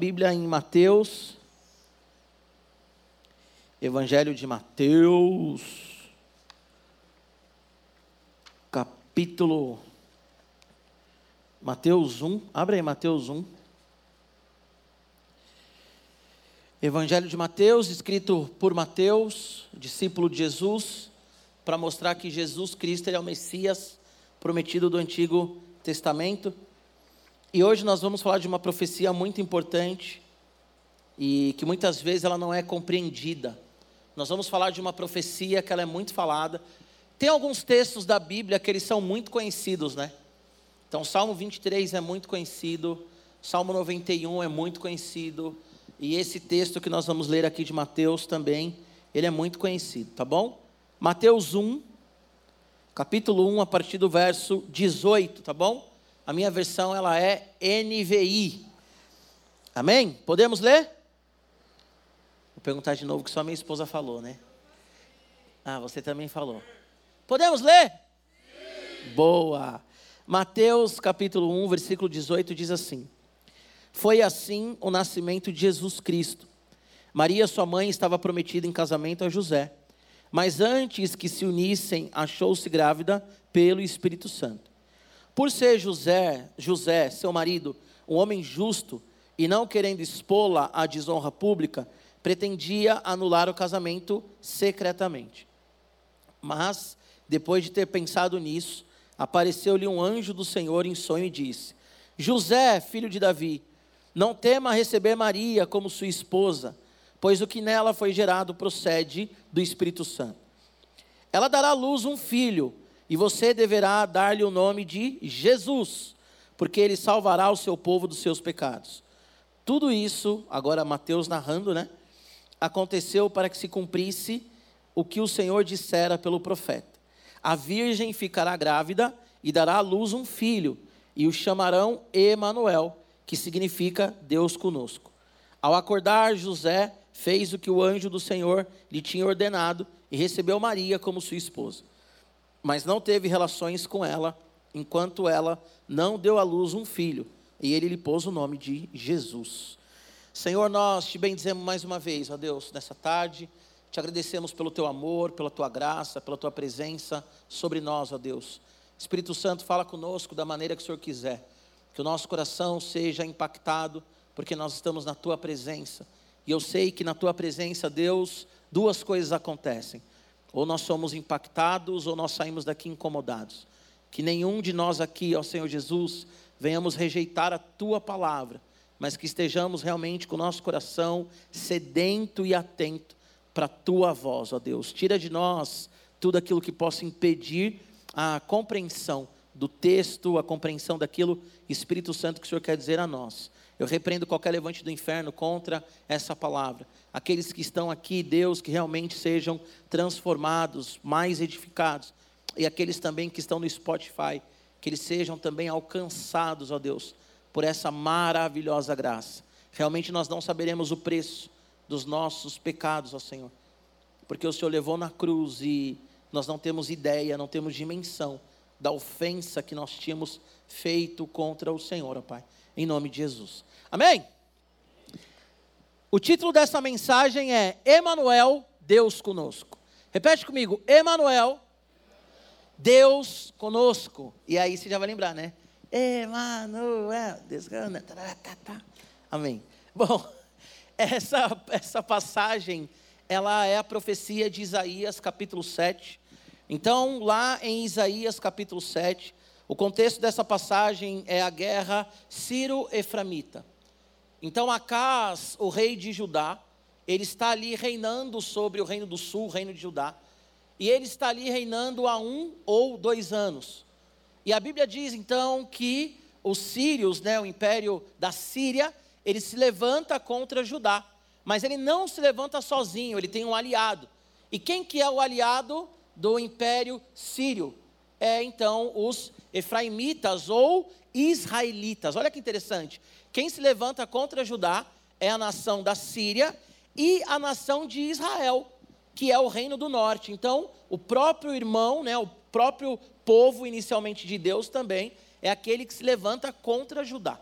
Bíblia em Mateus, Evangelho de Mateus, capítulo Mateus 1, abre aí Mateus 1. Evangelho de Mateus, escrito por Mateus, discípulo de Jesus, para mostrar que Jesus Cristo é o Messias prometido do Antigo Testamento. E hoje nós vamos falar de uma profecia muito importante e que muitas vezes ela não é compreendida. Nós vamos falar de uma profecia que ela é muito falada. Tem alguns textos da Bíblia que eles são muito conhecidos, né? Então, Salmo 23 é muito conhecido, Salmo 91 é muito conhecido, e esse texto que nós vamos ler aqui de Mateus também, ele é muito conhecido, tá bom? Mateus 1, capítulo 1, a partir do verso 18, tá bom? A minha versão ela é NVI. Amém? Podemos ler? Vou perguntar de novo que só minha esposa falou, né? Ah, você também falou. Podemos ler? Sim. Boa. Mateus capítulo 1, versículo 18 diz assim: Foi assim o nascimento de Jesus Cristo. Maria, sua mãe, estava prometida em casamento a José, mas antes que se unissem, achou-se grávida pelo Espírito Santo. Por ser José, José, seu marido, um homem justo e não querendo expô-la à desonra pública, pretendia anular o casamento secretamente. Mas, depois de ter pensado nisso, apareceu-lhe um anjo do Senhor em sonho e disse: José, filho de Davi, não tema receber Maria como sua esposa, pois o que nela foi gerado procede do Espírito Santo. Ela dará à luz um filho e você deverá dar-lhe o nome de Jesus, porque ele salvará o seu povo dos seus pecados. Tudo isso, agora Mateus narrando, né? Aconteceu para que se cumprisse o que o Senhor dissera pelo profeta. A virgem ficará grávida e dará à luz um filho, e o chamarão Emanuel, que significa Deus conosco. Ao acordar, José fez o que o anjo do Senhor lhe tinha ordenado e recebeu Maria como sua esposa mas não teve relações com ela, enquanto ela não deu à luz um filho. E ele lhe pôs o nome de Jesus. Senhor, nós te bendizemos mais uma vez, ó Deus, nessa tarde. Te agradecemos pelo teu amor, pela tua graça, pela tua presença sobre nós, ó Deus. Espírito Santo, fala conosco da maneira que o Senhor quiser. Que o nosso coração seja impactado, porque nós estamos na tua presença. E eu sei que na tua presença, Deus, duas coisas acontecem. Ou nós somos impactados, ou nós saímos daqui incomodados. Que nenhum de nós aqui, ó Senhor Jesus, venhamos rejeitar a tua palavra, mas que estejamos realmente com o nosso coração sedento e atento para a tua voz, ó Deus. Tira de nós tudo aquilo que possa impedir a compreensão do texto, a compreensão daquilo, Espírito Santo, que o Senhor quer dizer a nós. Eu repreendo qualquer levante do inferno contra essa palavra. Aqueles que estão aqui, Deus, que realmente sejam transformados, mais edificados. E aqueles também que estão no Spotify, que eles sejam também alcançados, ó Deus, por essa maravilhosa graça. Realmente nós não saberemos o preço dos nossos pecados, ó Senhor. Porque o Senhor levou na cruz e nós não temos ideia, não temos dimensão da ofensa que nós tínhamos feito contra o Senhor, ó Pai. Em nome de Jesus. Amém? O título dessa mensagem é Emanuel, Deus conosco. Repete comigo, Emanuel, Deus conosco. E aí você já vai lembrar, né? Emanuel, Deus conosco. Amém. Bom, essa, essa passagem, ela é a profecia de Isaías, capítulo 7. Então, lá em Isaías, capítulo 7, o contexto dessa passagem é a guerra Ciro-Eframita. Então Acás, o rei de Judá, ele está ali reinando sobre o reino do sul, o reino de Judá. E ele está ali reinando há um ou dois anos. E a Bíblia diz então que os sírios, né, o império da Síria, ele se levanta contra Judá. Mas ele não se levanta sozinho, ele tem um aliado. E quem que é o aliado do império sírio? É então os efraimitas ou israelitas. Olha que interessante. Quem se levanta contra Judá é a nação da Síria e a nação de Israel, que é o reino do norte. Então, o próprio irmão, né, o próprio povo inicialmente de Deus também é aquele que se levanta contra Judá.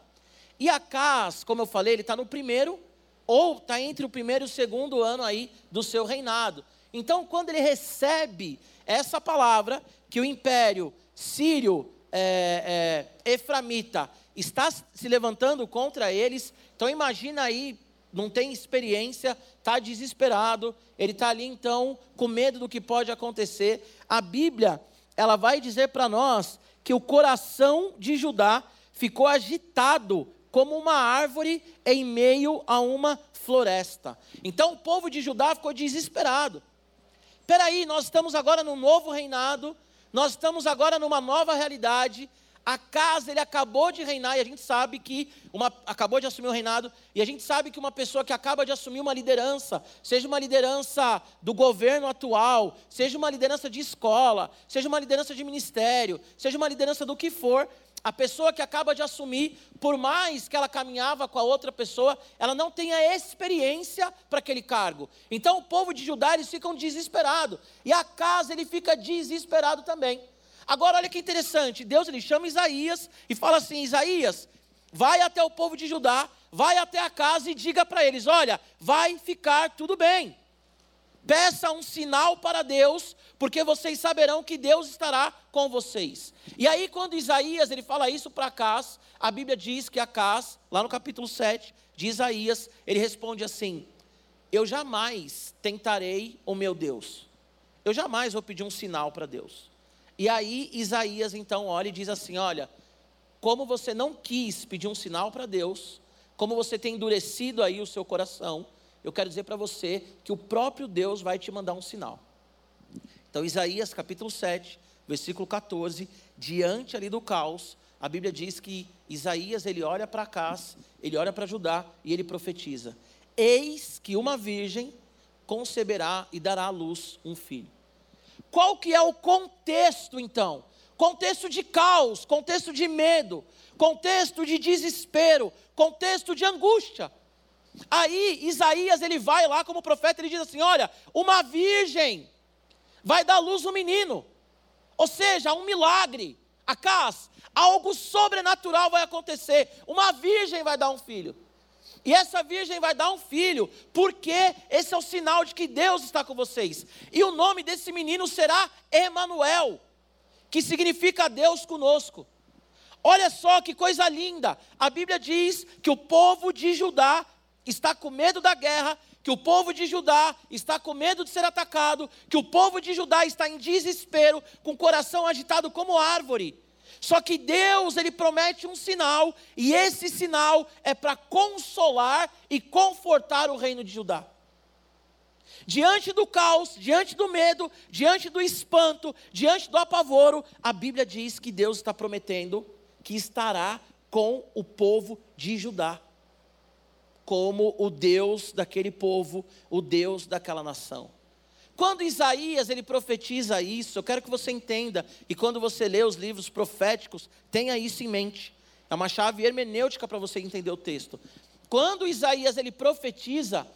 E Acas, como eu falei, ele está no primeiro, ou está entre o primeiro e o segundo ano aí do seu reinado. Então, quando ele recebe essa palavra, que o império sírio é, é, eframita está se levantando contra eles, então imagina aí, não tem experiência, está desesperado, ele está ali então com medo do que pode acontecer. A Bíblia, ela vai dizer para nós que o coração de Judá ficou agitado como uma árvore em meio a uma floresta. Então o povo de Judá ficou desesperado. Peraí, nós estamos agora num novo reinado, nós estamos agora numa nova realidade, a casa ele acabou de reinar e a gente sabe que uma acabou de assumir o reinado e a gente sabe que uma pessoa que acaba de assumir uma liderança, seja uma liderança do governo atual, seja uma liderança de escola, seja uma liderança de ministério, seja uma liderança do que for, a pessoa que acaba de assumir, por mais que ela caminhava com a outra pessoa, ela não tem a experiência para aquele cargo. Então o povo de Judá eles ficam desesperados e a casa ele fica desesperado também. Agora olha que interessante, Deus ele chama Isaías e fala assim: Isaías, vai até o povo de Judá, vai até a casa e diga para eles: olha, vai ficar tudo bem. Peça um sinal para Deus, porque vocês saberão que Deus estará com vocês. E aí, quando Isaías ele fala isso para Acás, a Bíblia diz que Acás, lá no capítulo 7 de Isaías, ele responde assim: Eu jamais tentarei o meu Deus. Eu jamais vou pedir um sinal para Deus. E aí Isaías então olha e diz assim: Olha, como você não quis pedir um sinal para Deus, como você tem endurecido aí o seu coração, eu quero dizer para você que o próprio Deus vai te mandar um sinal. Então, Isaías capítulo 7, versículo 14, diante ali do caos, a Bíblia diz que Isaías ele olha para cá, ele olha para Judá e ele profetiza: Eis que uma virgem conceberá e dará à luz um filho. Qual que é o contexto então? Contexto de caos, contexto de medo, contexto de desespero, contexto de angústia. Aí Isaías ele vai lá como profeta, ele diz assim: "Olha, uma virgem vai dar luz um menino". Ou seja, um milagre. Acas, algo sobrenatural vai acontecer. Uma virgem vai dar um filho. E essa virgem vai dar um filho, porque esse é o sinal de que Deus está com vocês. E o nome desse menino será Emanuel, que significa Deus conosco. Olha só que coisa linda. A Bíblia diz que o povo de Judá está com medo da guerra, que o povo de Judá está com medo de ser atacado, que o povo de Judá está em desespero, com o coração agitado como árvore. Só que Deus, ele promete um sinal, e esse sinal é para consolar e confortar o reino de Judá. Diante do caos, diante do medo, diante do espanto, diante do apavoro, a Bíblia diz que Deus está prometendo que estará com o povo de Judá, como o Deus daquele povo, o Deus daquela nação. Quando Isaías ele profetiza isso, eu quero que você entenda, e quando você lê os livros proféticos, tenha isso em mente. É uma chave hermenêutica para você entender o texto. Quando Isaías ele profetiza,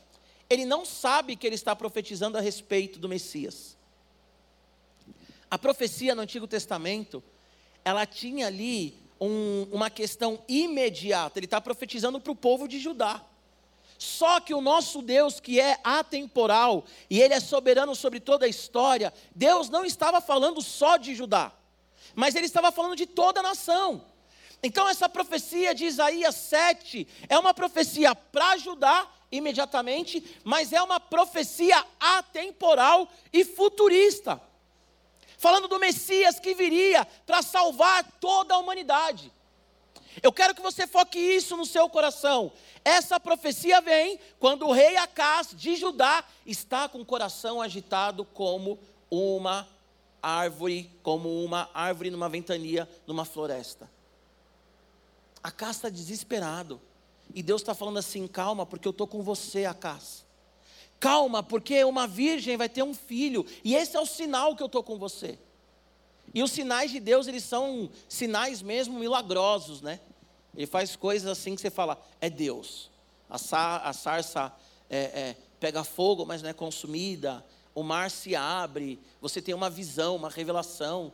ele não sabe que ele está profetizando a respeito do Messias. A profecia no Antigo Testamento, ela tinha ali um, uma questão imediata. Ele está profetizando para o povo de Judá. Só que o nosso Deus, que é atemporal e Ele é soberano sobre toda a história, Deus não estava falando só de Judá, mas Ele estava falando de toda a nação. Então, essa profecia de Isaías 7 é uma profecia para Judá imediatamente, mas é uma profecia atemporal e futurista, falando do Messias que viria para salvar toda a humanidade. Eu quero que você foque isso no seu coração. Essa profecia vem quando o rei Acás de Judá está com o coração agitado como uma árvore, como uma árvore numa ventania, numa floresta. Acás está desesperado. E Deus está falando assim: calma, porque eu estou com você, Acás. Calma, porque uma virgem vai ter um filho. E esse é o sinal que eu estou com você. E os sinais de Deus, eles são sinais mesmo milagrosos, né? Ele faz coisas assim que você fala, é Deus. A, sar, a sarça é, é, pega fogo, mas não é consumida. O mar se abre. Você tem uma visão, uma revelação.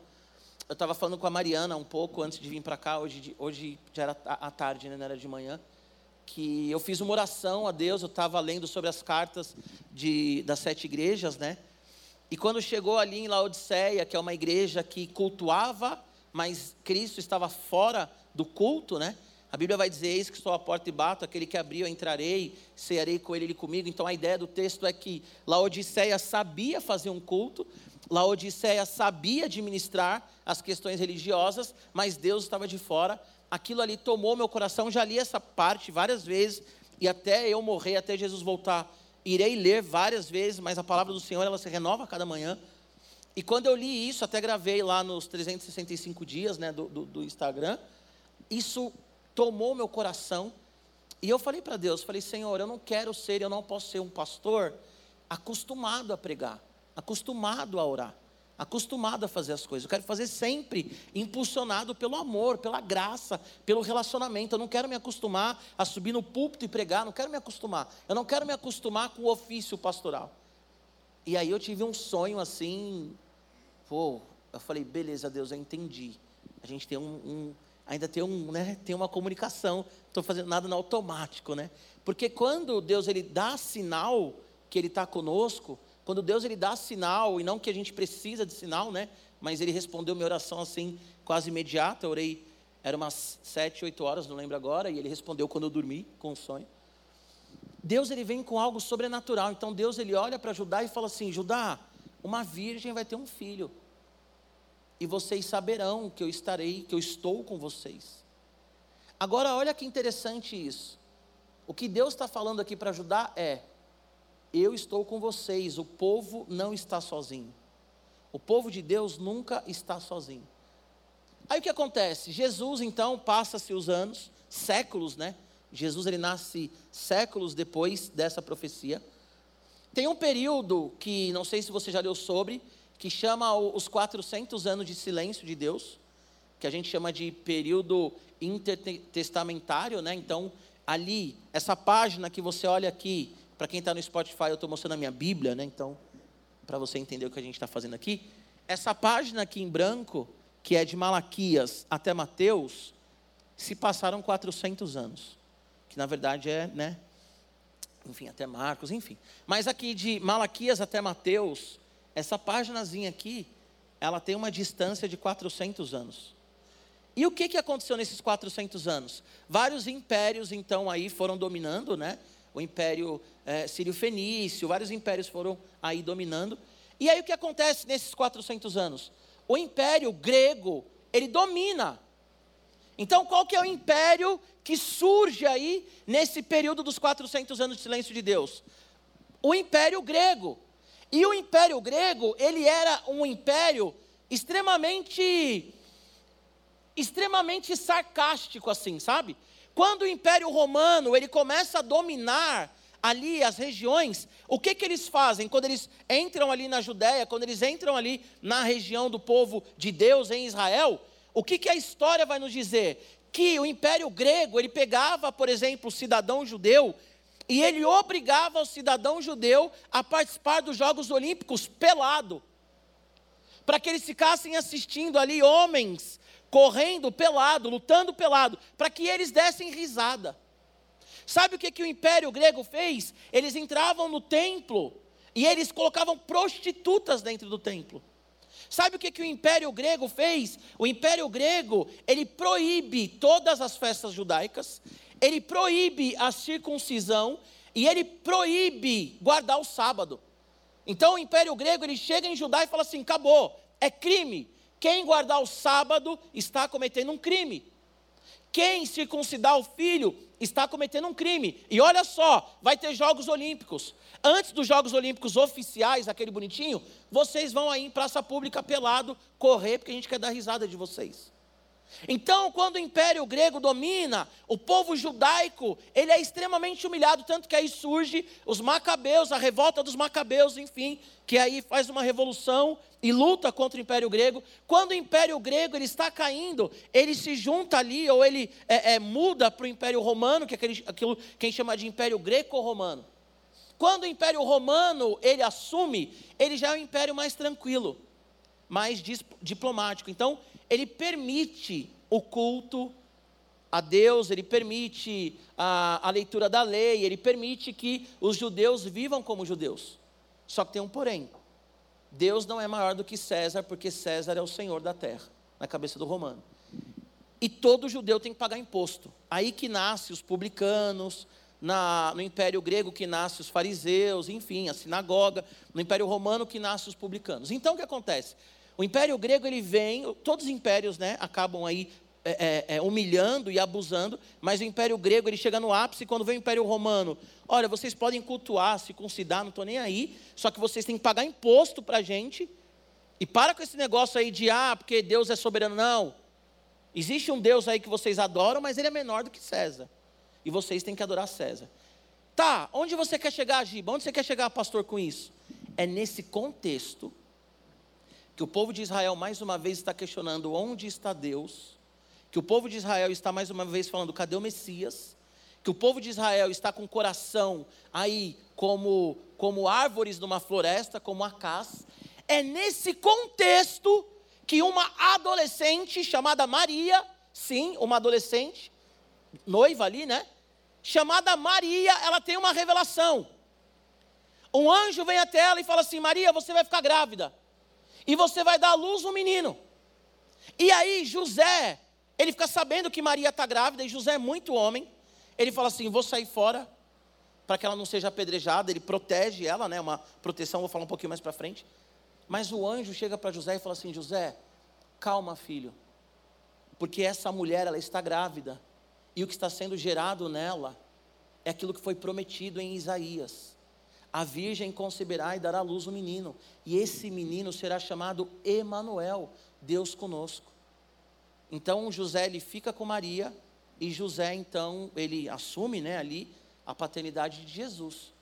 eu estava falando com a Mariana um pouco antes de vir para cá, hoje, hoje já era à tarde, né, não era de manhã, que eu fiz uma oração a Deus, eu estava lendo sobre as cartas de, das sete igrejas, né? E quando chegou ali em Laodiceia, que é uma igreja que cultuava, mas Cristo estava fora do culto, né? A Bíblia vai dizer: Eis que estou à porta e bato, aquele que abriu, eu entrarei, cearei com ele, ele comigo. Então a ideia do texto é que Laodiceia sabia fazer um culto, Laodiceia sabia administrar as questões religiosas, mas Deus estava de fora. Aquilo ali tomou meu coração, já li essa parte várias vezes, e até eu morrer, até Jesus voltar, irei ler várias vezes, mas a palavra do Senhor ela se renova a cada manhã. E quando eu li isso, até gravei lá nos 365 dias né, do, do, do Instagram, isso tomou meu coração. E eu falei para Deus, falei, Senhor, eu não quero ser, eu não posso ser um pastor acostumado a pregar acostumado a orar, acostumado a fazer as coisas. Eu quero fazer sempre impulsionado pelo amor, pela graça, pelo relacionamento. Eu não quero me acostumar a subir no púlpito e pregar, não quero me acostumar. Eu não quero me acostumar com o ofício pastoral. E aí eu tive um sonho assim, pô, eu falei, beleza, Deus, eu entendi. A gente tem um, um ainda tem um, né, tem uma comunicação. Estou fazendo nada no automático, né? Porque quando Deus ele dá sinal que ele está conosco, quando Deus ele dá sinal, e não que a gente precisa de sinal, né? Mas ele respondeu minha oração assim, quase imediata. Eu orei, era umas sete, oito horas, não lembro agora, e ele respondeu quando eu dormi, com um sonho. Deus ele vem com algo sobrenatural. Então Deus ele olha para Judá e fala assim: Judá, uma virgem vai ter um filho. E vocês saberão que eu estarei, que eu estou com vocês. Agora olha que interessante isso. O que Deus está falando aqui para Judá é: eu estou com vocês, o povo não está sozinho. O povo de Deus nunca está sozinho. Aí o que acontece? Jesus então passa-se os anos, séculos, né? Jesus ele nasce séculos depois dessa profecia. Tem um período que não sei se você já leu sobre, que chama os 400 anos de silêncio de Deus, que a gente chama de período intertestamentário, né? Então, ali, essa página que você olha aqui, para quem está no Spotify, eu estou mostrando a minha Bíblia, né? Então, para você entender o que a gente está fazendo aqui, essa página aqui em branco, que é de Malaquias até Mateus, se passaram 400 anos. Que na verdade é, né? Enfim, até Marcos, enfim. Mas aqui de Malaquias até Mateus, essa páginazinha aqui, ela tem uma distância de 400 anos. E o que, que aconteceu nesses 400 anos? Vários impérios, então, aí foram dominando, né? O Império é, Sírio-Fenício, vários impérios foram aí dominando. E aí o que acontece nesses 400 anos? O Império Grego, ele domina. Então qual que é o império que surge aí nesse período dos 400 anos de silêncio de Deus? O Império Grego. E o Império Grego, ele era um império extremamente extremamente sarcástico assim, sabe? Quando o Império Romano ele começa a dominar ali as regiões, o que, que eles fazem? Quando eles entram ali na Judéia, quando eles entram ali na região do povo de Deus em Israel, o que, que a história vai nos dizer? Que o Império Grego, ele pegava, por exemplo, o cidadão judeu, e ele obrigava o cidadão judeu a participar dos Jogos Olímpicos pelado, para que eles ficassem assistindo ali homens correndo pelado, lutando pelado, para que eles dessem risada. Sabe o que, que o Império Grego fez? Eles entravam no templo e eles colocavam prostitutas dentro do templo. Sabe o que, que o Império Grego fez? O Império Grego, ele proíbe todas as festas judaicas, ele proíbe a circuncisão e ele proíbe guardar o sábado. Então o Império Grego, ele chega em Judá e fala assim: acabou, é crime, quem guardar o sábado está cometendo um crime. Quem circuncidar o filho está cometendo um crime. E olha só, vai ter Jogos Olímpicos. Antes dos Jogos Olímpicos oficiais, aquele bonitinho, vocês vão aí em praça pública pelado correr, porque a gente quer dar risada de vocês. Então, quando o Império Grego domina, o povo judaico, ele é extremamente humilhado, tanto que aí surge os macabeus, a revolta dos macabeus, enfim, que aí faz uma revolução e luta contra o Império Grego. Quando o Império Grego ele está caindo, ele se junta ali, ou ele é, é, muda para o Império Romano, que é aquele, aquilo que a gente chama de Império Greco-Romano. Quando o Império Romano ele assume, ele já é um império mais tranquilo, mais diplomático. Então, ele permite o culto a Deus, ele permite a, a leitura da lei, ele permite que os judeus vivam como judeus. Só que tem um porém. Deus não é maior do que César, porque César é o senhor da terra, na cabeça do romano. E todo judeu tem que pagar imposto. Aí que nasce os publicanos, na, no Império Grego que nasce os fariseus, enfim, a sinagoga, no Império Romano que nasce os publicanos. Então o que acontece? O Império Grego ele vem, todos os impérios né, acabam aí é, é, é, humilhando e abusando, mas o Império Grego ele chega no ápice quando vem o Império Romano. Olha, vocês podem cultuar, se considerar, não estou nem aí, só que vocês têm que pagar imposto para a gente. E para com esse negócio aí de, ah, porque Deus é soberano. Não. Existe um Deus aí que vocês adoram, mas ele é menor do que César e vocês têm que adorar César. Tá, onde você quer chegar, Giba? Onde você quer chegar, pastor, com isso? É nesse contexto que o povo de Israel mais uma vez está questionando onde está Deus, que o povo de Israel está mais uma vez falando cadê o Messias, que o povo de Israel está com o coração aí como, como árvores numa floresta, como acás. É nesse contexto que uma adolescente chamada Maria, sim, uma adolescente, noiva ali, né? chamada Maria, ela tem uma revelação. Um anjo vem até ela e fala assim: Maria, você vai ficar grávida. E você vai dar à luz um menino. E aí, José, ele fica sabendo que Maria está grávida, e José é muito homem. Ele fala assim: vou sair fora, para que ela não seja apedrejada. Ele protege ela, né? Uma proteção, vou falar um pouquinho mais para frente. Mas o anjo chega para José e fala assim: José, calma, filho, porque essa mulher, ela está grávida e o que está sendo gerado nela é aquilo que foi prometido em Isaías. A virgem conceberá e dará à luz um menino, e esse menino será chamado Emanuel, Deus conosco. Então José ele fica com Maria e José então ele assume, né, ali a paternidade de Jesus.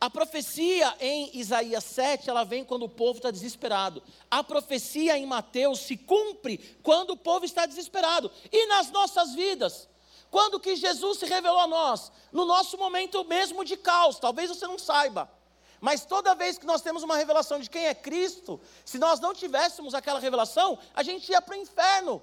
A profecia em Isaías 7, ela vem quando o povo está desesperado. A profecia em Mateus se cumpre quando o povo está desesperado. E nas nossas vidas, quando que Jesus se revelou a nós? No nosso momento mesmo de caos, talvez você não saiba. Mas toda vez que nós temos uma revelação de quem é Cristo, se nós não tivéssemos aquela revelação, a gente ia para o inferno.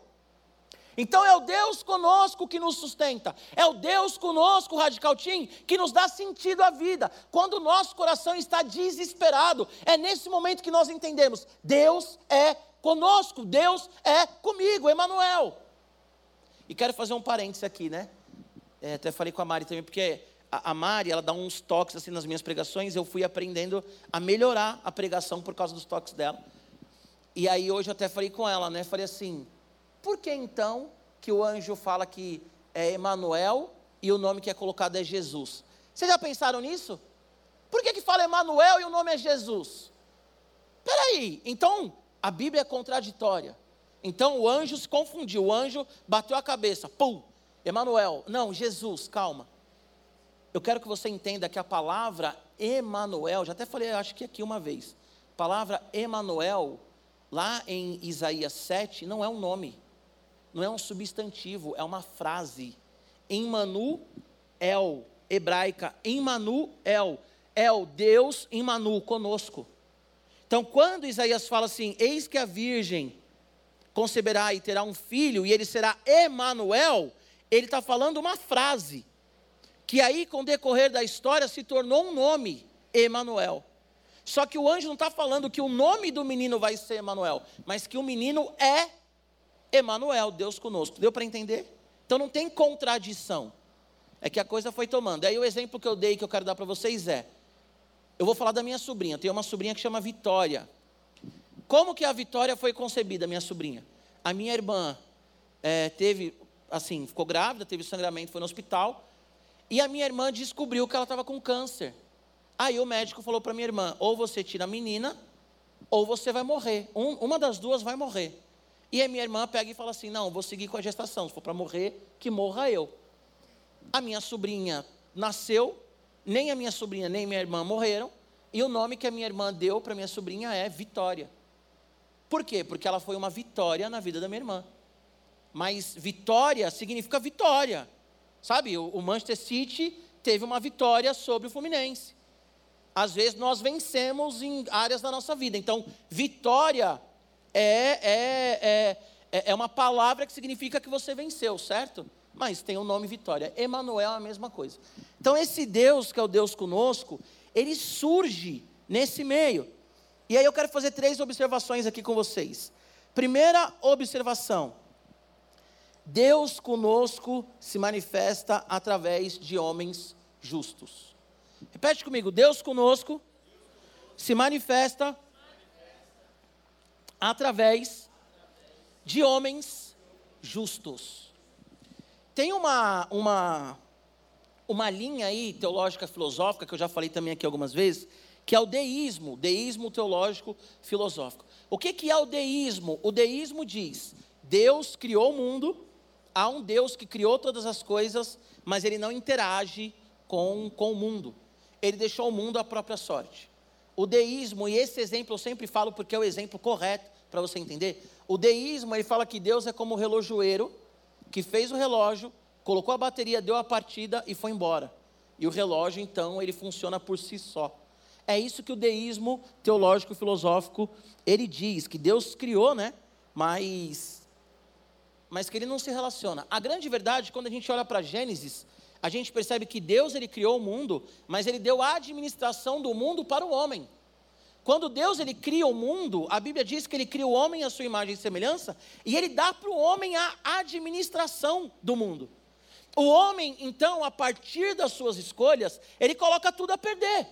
Então é o Deus conosco que nos sustenta, é o Deus conosco, Radical Team, que nos dá sentido à vida. Quando o nosso coração está desesperado, é nesse momento que nós entendemos: Deus é conosco, Deus é comigo, Emmanuel. E quero fazer um parênteses aqui, né? É, até falei com a Mari também, porque a, a, Mari, ela dá uns toques assim nas minhas pregações, eu fui aprendendo a melhorar a pregação por causa dos toques dela. E aí hoje eu até falei com ela, né? Falei assim, por que então que o anjo fala que é Emanuel e o nome que é colocado é Jesus? Vocês já pensaram nisso? Por que, que fala Emanuel e o nome é Jesus? Peraí, então a Bíblia é contraditória. Então o anjo se confundiu, o anjo bateu a cabeça, pum, Emanuel. Não, Jesus, calma. Eu quero que você entenda que a palavra Emanuel, já até falei, acho que aqui uma vez. A palavra Emanuel, lá em Isaías 7, não é um nome, não é um substantivo, é uma frase. Emmanuel, hebraica, Emmanuel, El, Deus Emmanuel, conosco. Então, quando Isaías fala assim, eis que a virgem conceberá e terá um filho, e ele será Emanuel, ele está falando uma frase, que aí, com o decorrer da história, se tornou um nome, Emanuel. Só que o anjo não está falando que o nome do menino vai ser Emanuel, mas que o menino é Emanuel, Deus conosco. Deu para entender? Então não tem contradição. É que a coisa foi tomando. Aí o exemplo que eu dei, que eu quero dar para vocês é: eu vou falar da minha sobrinha. Eu tenho uma sobrinha que chama Vitória. Como que a Vitória foi concebida, minha sobrinha? A minha irmã é, teve, assim, ficou grávida, teve sangramento, foi no hospital. E a minha irmã descobriu que ela estava com câncer. Aí o médico falou para minha irmã: ou você tira a menina, ou você vai morrer. Um, uma das duas vai morrer. E a minha irmã pega e fala assim: não, vou seguir com a gestação. Se for para morrer, que morra eu. A minha sobrinha nasceu, nem a minha sobrinha nem minha irmã morreram. E o nome que a minha irmã deu para minha sobrinha é Vitória. Por quê? Porque ela foi uma vitória na vida da minha irmã. Mas vitória significa vitória. Sabe, o Manchester City teve uma vitória sobre o Fluminense. Às vezes nós vencemos em áreas da nossa vida. Então, vitória é, é, é, é, é uma palavra que significa que você venceu, certo? Mas tem o nome vitória. Emanuel é a mesma coisa. Então esse Deus que é o Deus conosco, ele surge nesse meio. E aí eu quero fazer três observações aqui com vocês. Primeira observação: Deus conosco se manifesta através de homens justos. Repete comigo: Deus conosco se manifesta através de homens justos. Tem uma, uma, uma linha aí teológica filosófica, que eu já falei também aqui algumas vezes, que é o deísmo, deísmo teológico filosófico. O que, que é o deísmo? O deísmo diz: Deus criou o mundo, há um Deus que criou todas as coisas, mas ele não interage com, com o mundo. Ele deixou o mundo à própria sorte. O deísmo, e esse exemplo eu sempre falo porque é o exemplo correto para você entender. O deísmo, ele fala que Deus é como o relojoeiro que fez o relógio, colocou a bateria, deu a partida e foi embora. E o relógio, então, ele funciona por si só. É isso que o deísmo teológico filosófico ele diz que Deus criou, né? Mas mas que ele não se relaciona. A grande verdade, quando a gente olha para Gênesis, a gente percebe que Deus ele criou o mundo, mas ele deu a administração do mundo para o homem. Quando Deus ele cria o mundo, a Bíblia diz que ele cria o homem à sua imagem e semelhança, e ele dá para o homem a administração do mundo. O homem, então, a partir das suas escolhas, ele coloca tudo a perder.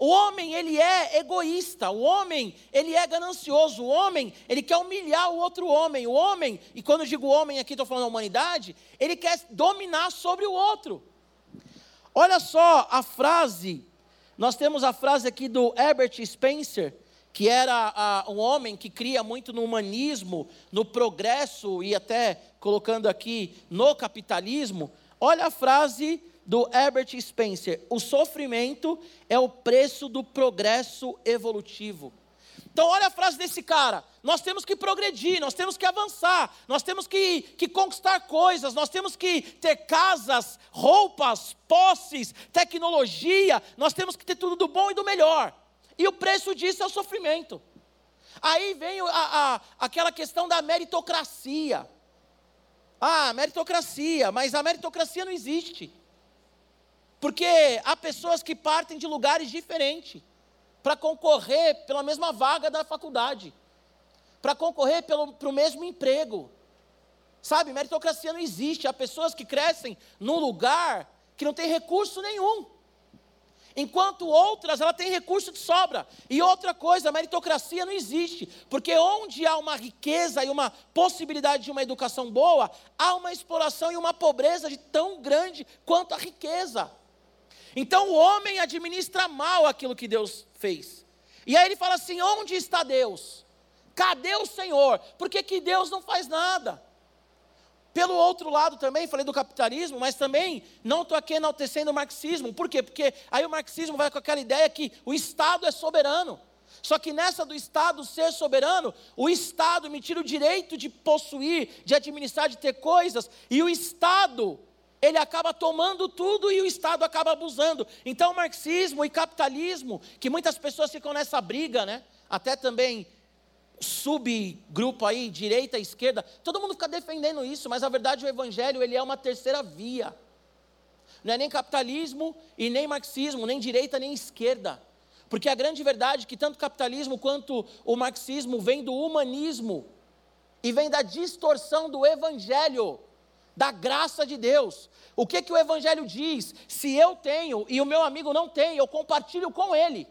O homem, ele é egoísta, o homem, ele é ganancioso, o homem, ele quer humilhar o outro homem, o homem, e quando eu digo homem aqui, estou falando da humanidade, ele quer dominar sobre o outro. Olha só a frase, nós temos a frase aqui do Herbert Spencer, que era a, um homem que cria muito no humanismo, no progresso e até colocando aqui no capitalismo. Olha a frase do Herbert Spencer: o sofrimento é o preço do progresso evolutivo. Então, olha a frase desse cara: nós temos que progredir, nós temos que avançar, nós temos que, que conquistar coisas, nós temos que ter casas, roupas, posses, tecnologia, nós temos que ter tudo do bom e do melhor. E o preço disso é o sofrimento. Aí vem a, a, aquela questão da meritocracia. Ah, meritocracia, mas a meritocracia não existe. Porque há pessoas que partem de lugares diferentes para concorrer pela mesma vaga da faculdade, para concorrer para o mesmo emprego. Sabe, meritocracia não existe. Há pessoas que crescem num lugar que não tem recurso nenhum. Enquanto outras, ela tem recurso de sobra. E outra coisa, a meritocracia não existe. Porque onde há uma riqueza e uma possibilidade de uma educação boa, há uma exploração e uma pobreza de tão grande quanto a riqueza. Então o homem administra mal aquilo que Deus fez. E aí ele fala assim: onde está Deus? Cadê o Senhor? Por que, que Deus não faz nada? Pelo outro lado também, falei do capitalismo, mas também não estou aqui enaltecendo o marxismo. Por quê? Porque aí o marxismo vai com aquela ideia que o Estado é soberano. Só que nessa do Estado ser soberano, o Estado me tira o direito de possuir, de administrar, de ter coisas, e o Estado ele acaba tomando tudo e o Estado acaba abusando. Então, marxismo e capitalismo, que muitas pessoas ficam nessa briga, né? Até também subgrupo aí, direita esquerda, todo mundo fica defendendo isso, mas a verdade o evangelho, ele é uma terceira via. Não é nem capitalismo e nem marxismo, nem direita nem esquerda. Porque a grande verdade é que tanto o capitalismo quanto o marxismo vem do humanismo e vem da distorção do evangelho da graça de Deus. O que que o evangelho diz? Se eu tenho e o meu amigo não tem, eu compartilho com ele.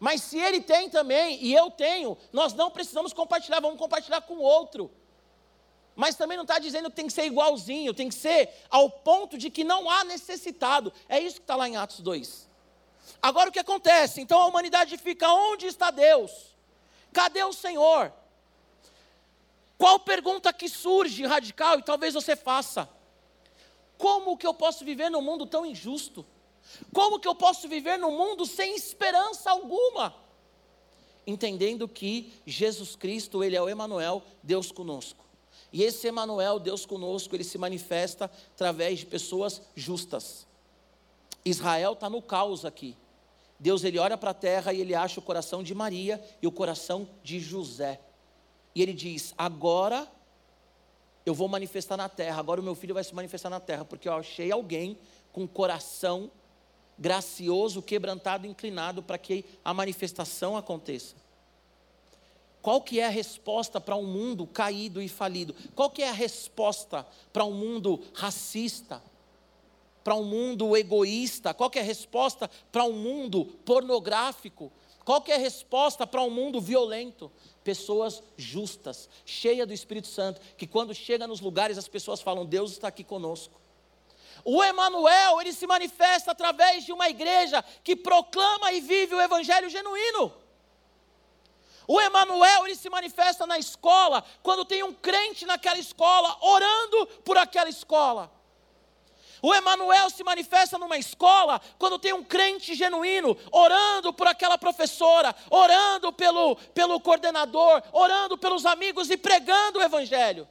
Mas se ele tem também e eu tenho, nós não precisamos compartilhar, vamos compartilhar com o outro. Mas também não está dizendo que tem que ser igualzinho, tem que ser ao ponto de que não há necessitado. É isso que está lá em Atos 2. Agora o que acontece? Então a humanidade fica: onde está Deus? Cadê o Senhor? Qual pergunta que surge radical e talvez você faça? Como que eu posso viver num mundo tão injusto? Como que eu posso viver num mundo sem esperança alguma? Entendendo que Jesus Cristo, ele é o Emanuel, Deus conosco. E esse Emanuel, Deus conosco, ele se manifesta através de pessoas justas. Israel está no caos aqui. Deus ele olha para a terra e ele acha o coração de Maria e o coração de José. E ele diz: Agora eu vou manifestar na terra, agora o meu filho vai se manifestar na terra, porque eu achei alguém com coração gracioso, quebrantado, inclinado para que a manifestação aconteça. Qual que é a resposta para um mundo caído e falido? Qual que é a resposta para um mundo racista? Para um mundo egoísta? Qual que é a resposta para um mundo pornográfico? Qual que é a resposta para um mundo violento? Pessoas justas, cheias do Espírito Santo, que quando chega nos lugares as pessoas falam: Deus está aqui conosco. O Emanuel, ele se manifesta através de uma igreja que proclama e vive o evangelho genuíno. O Emanuel, ele se manifesta na escola, quando tem um crente naquela escola, orando por aquela escola. O Emanuel se manifesta numa escola quando tem um crente genuíno orando por aquela professora, orando pelo, pelo coordenador, orando pelos amigos e pregando o evangelho.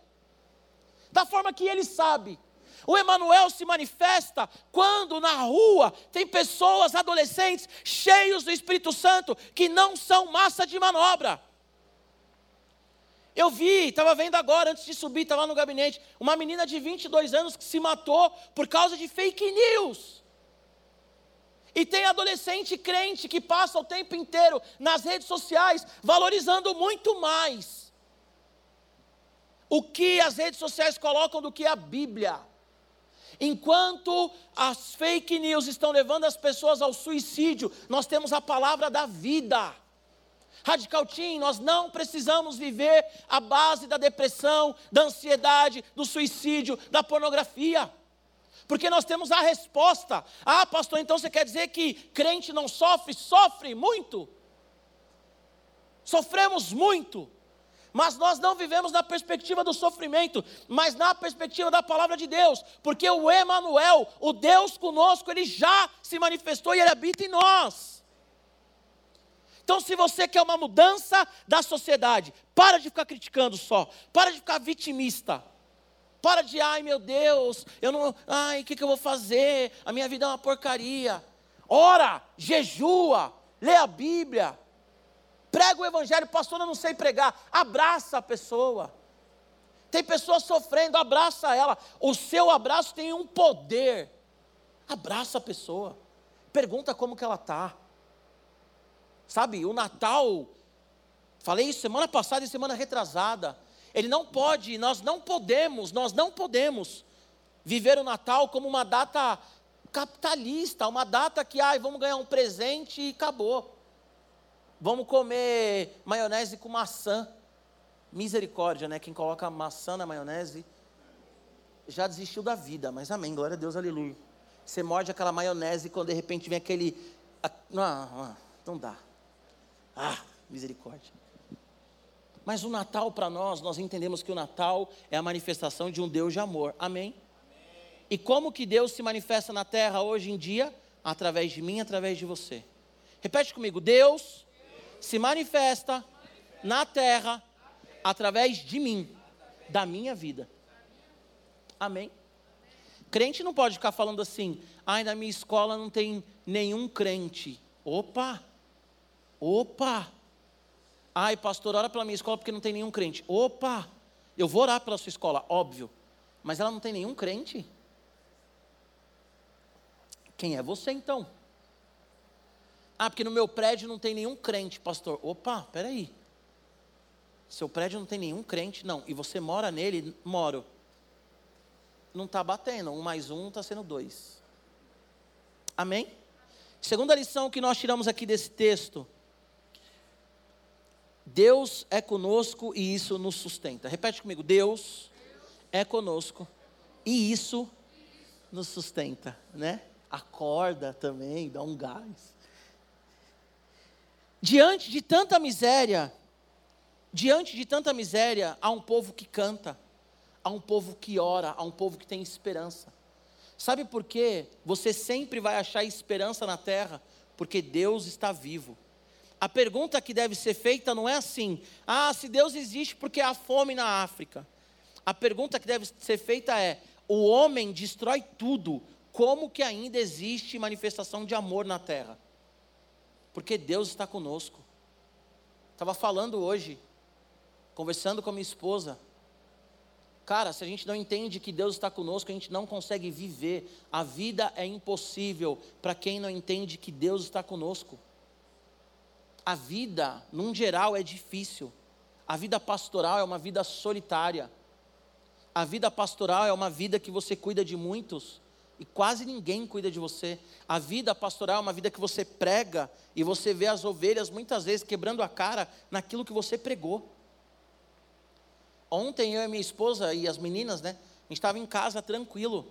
Da forma que ele sabe. O Emanuel se manifesta quando na rua tem pessoas, adolescentes, cheios do Espírito Santo, que não são massa de manobra. Eu vi, estava vendo agora, antes de subir, estava no gabinete, uma menina de 22 anos que se matou por causa de fake news. E tem adolescente crente que passa o tempo inteiro nas redes sociais valorizando muito mais o que as redes sociais colocam do que a Bíblia. Enquanto as fake news estão levando as pessoas ao suicídio, nós temos a palavra da vida. Radical Team, nós não precisamos viver a base da depressão, da ansiedade, do suicídio, da pornografia. Porque nós temos a resposta. Ah, pastor, então você quer dizer que crente não sofre? Sofre muito. Sofremos muito. Mas nós não vivemos na perspectiva do sofrimento, mas na perspectiva da palavra de Deus, porque o Emanuel, o Deus conosco, ele já se manifestou e ele habita em nós. Então, se você quer uma mudança da sociedade, para de ficar criticando só, para de ficar vitimista. Para de, ai meu Deus, eu não, ai, o que, que eu vou fazer? A minha vida é uma porcaria. Ora, jejua, lê a Bíblia, Prega o evangelho, pastor, eu não sei pregar. Abraça a pessoa. Tem pessoa sofrendo, abraça ela. O seu abraço tem um poder. Abraça a pessoa. Pergunta como que ela está. Sabe, o Natal, falei isso semana passada e semana retrasada. Ele não pode, nós não podemos, nós não podemos viver o Natal como uma data capitalista, uma data que, ai, vamos ganhar um presente e acabou. Vamos comer maionese com maçã. Misericórdia, né? Quem coloca maçã na maionese já desistiu da vida, mas amém, glória a Deus, aleluia. Você morde aquela maionese e quando de repente vem aquele. Não, não, não dá. Ah, misericórdia. Mas o Natal para nós, nós entendemos que o Natal é a manifestação de um Deus de amor. Amém? Amém? E como que Deus se manifesta na terra hoje em dia? Através de mim, através de você. Repete comigo: Deus se manifesta na terra através de mim, da minha vida. Amém? Crente não pode ficar falando assim, ai, na minha escola não tem nenhum crente. Opa! Opa! Ai, pastor, ora pela minha escola porque não tem nenhum crente. Opa! Eu vou orar pela sua escola, óbvio. Mas ela não tem nenhum crente. Quem é você então? Ah, porque no meu prédio não tem nenhum crente, pastor. Opa, peraí. Seu prédio não tem nenhum crente? Não. E você mora nele? Moro. Não está batendo. Um mais um está sendo dois. Amém? Segunda lição que nós tiramos aqui desse texto. Deus é conosco e isso nos sustenta. Repete comigo. Deus é conosco e isso nos sustenta, né? Acorda também, dá um gás. Diante de tanta miséria, diante de tanta miséria, há um povo que canta, há um povo que ora, há um povo que tem esperança. Sabe por quê? Você sempre vai achar esperança na terra, porque Deus está vivo. A pergunta que deve ser feita não é assim: ah, se Deus existe, porque há fome na África. A pergunta que deve ser feita é: o homem destrói tudo, como que ainda existe manifestação de amor na terra? porque Deus está conosco. Estava falando hoje conversando com a minha esposa. Cara, se a gente não entende que Deus está conosco, a gente não consegue viver. A vida é impossível para quem não entende que Deus está conosco. A vida, num geral, é difícil. A vida pastoral é uma vida solitária. A vida pastoral é uma vida que você cuida de muitos e quase ninguém cuida de você. A vida pastoral é uma vida que você prega e você vê as ovelhas muitas vezes quebrando a cara naquilo que você pregou. Ontem eu e minha esposa e as meninas, né? A gente estava em casa tranquilo.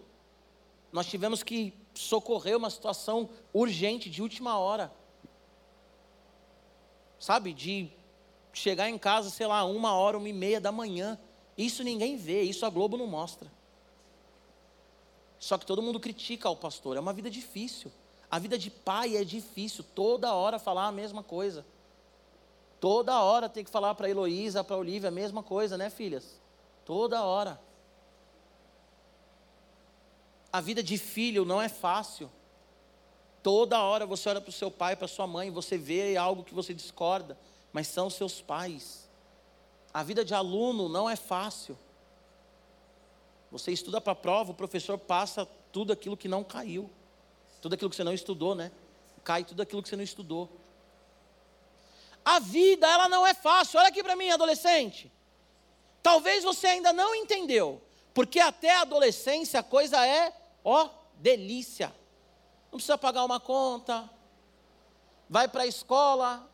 Nós tivemos que socorrer uma situação urgente de última hora. Sabe, de chegar em casa, sei lá, uma hora, uma e meia da manhã. Isso ninguém vê, isso a Globo não mostra. Só que todo mundo critica o pastor. É uma vida difícil. A vida de pai é difícil. Toda hora falar a mesma coisa. Toda hora tem que falar para Heloísa, para Olivia a mesma coisa, né, filhas? Toda hora. A vida de filho não é fácil. Toda hora você olha para o seu pai, para sua mãe, você vê algo que você discorda, mas são seus pais. A vida de aluno não é fácil. Você estuda para a prova, o professor passa tudo aquilo que não caiu, tudo aquilo que você não estudou, né? Cai tudo aquilo que você não estudou. A vida, ela não é fácil. Olha aqui para mim, adolescente. Talvez você ainda não entendeu, porque até a adolescência a coisa é, ó, delícia. Não precisa pagar uma conta, vai para a escola,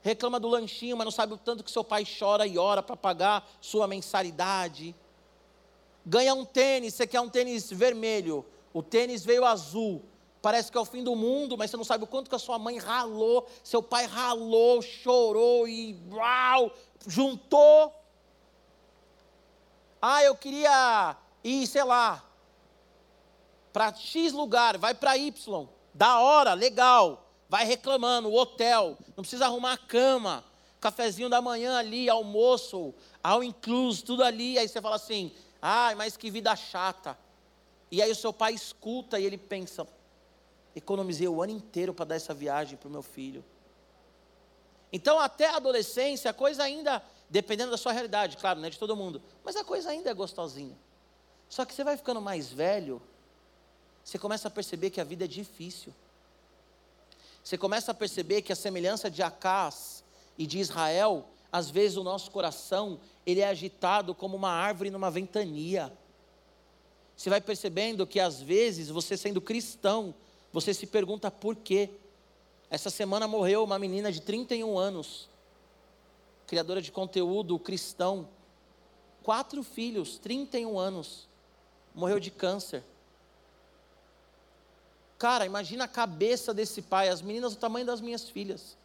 reclama do lanchinho, mas não sabe o tanto que seu pai chora e ora para pagar sua mensalidade. Ganha um tênis, você quer um tênis vermelho, o tênis veio azul parece que é o fim do mundo, mas você não sabe o quanto que a sua mãe ralou, seu pai ralou, chorou e uau, juntou. Ah, eu queria ir, sei lá, para X lugar, vai para Y, da hora, legal, vai reclamando, o hotel, não precisa arrumar a cama, cafezinho da manhã ali, almoço, ao incluso, tudo ali, aí você fala assim, ai, mas que vida chata. E aí o seu pai escuta e ele pensa, economizei o ano inteiro para dar essa viagem para o meu filho. Então, até a adolescência, a coisa ainda, dependendo da sua realidade, claro, não é de todo mundo, mas a coisa ainda é gostosinha. Só que você vai ficando mais velho, você começa a perceber que a vida é difícil. Você começa a perceber que a semelhança de Acás e de Israel, às vezes o nosso coração, ele é agitado como uma árvore numa ventania. Você vai percebendo que às vezes você sendo cristão, você se pergunta por quê. Essa semana morreu uma menina de 31 anos, criadora de conteúdo cristão, quatro filhos, 31 anos, morreu de câncer. Cara, imagina a cabeça desse pai, as meninas do tamanho das minhas filhas.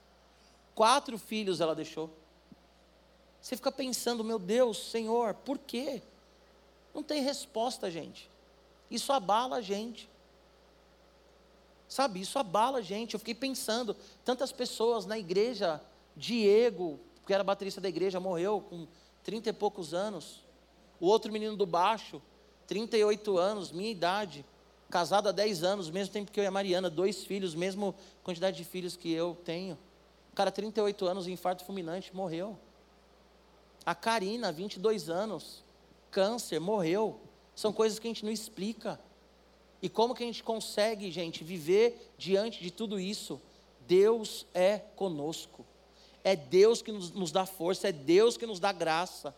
Quatro filhos ela deixou. Você fica pensando, meu Deus, Senhor, por quê? Não tem resposta, gente. Isso abala a gente. Sabe, isso abala a gente. Eu fiquei pensando, tantas pessoas na igreja, Diego, que era baterista da igreja, morreu com 30 e poucos anos. O outro menino do baixo, 38 anos, minha idade, casado há 10 anos, mesmo tempo que eu e a Mariana, dois filhos, mesmo quantidade de filhos que eu tenho. O cara, 38 anos, infarto fulminante, morreu. A Karina, 22 anos, câncer, morreu. São coisas que a gente não explica. E como que a gente consegue, gente, viver diante de tudo isso? Deus é conosco. É Deus que nos, nos dá força, é Deus que nos dá graça.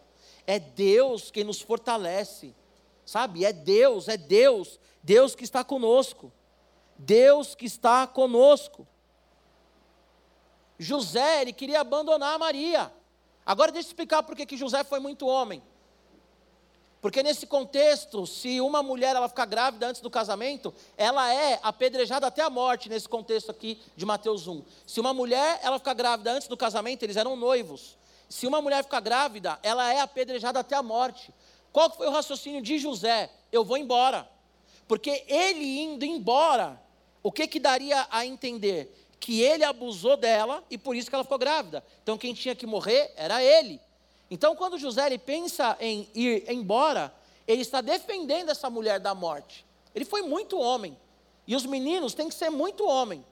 É Deus que nos fortalece. Sabe? É Deus, é Deus, Deus que está conosco. Deus que está conosco. José, ele queria abandonar Maria. Agora deixa eu explicar por que José foi muito homem. Porque nesse contexto, se uma mulher ela ficar grávida antes do casamento, ela é apedrejada até a morte, nesse contexto aqui de Mateus 1. Se uma mulher ela ficar grávida antes do casamento, eles eram noivos. Se uma mulher ficar grávida, ela é apedrejada até a morte. Qual foi o raciocínio de José? Eu vou embora. Porque ele indo embora, o que que daria a entender? Que ele abusou dela e por isso que ela ficou grávida. Então quem tinha que morrer era ele. Então, quando José ele pensa em ir embora, ele está defendendo essa mulher da morte. Ele foi muito homem. E os meninos têm que ser muito homem.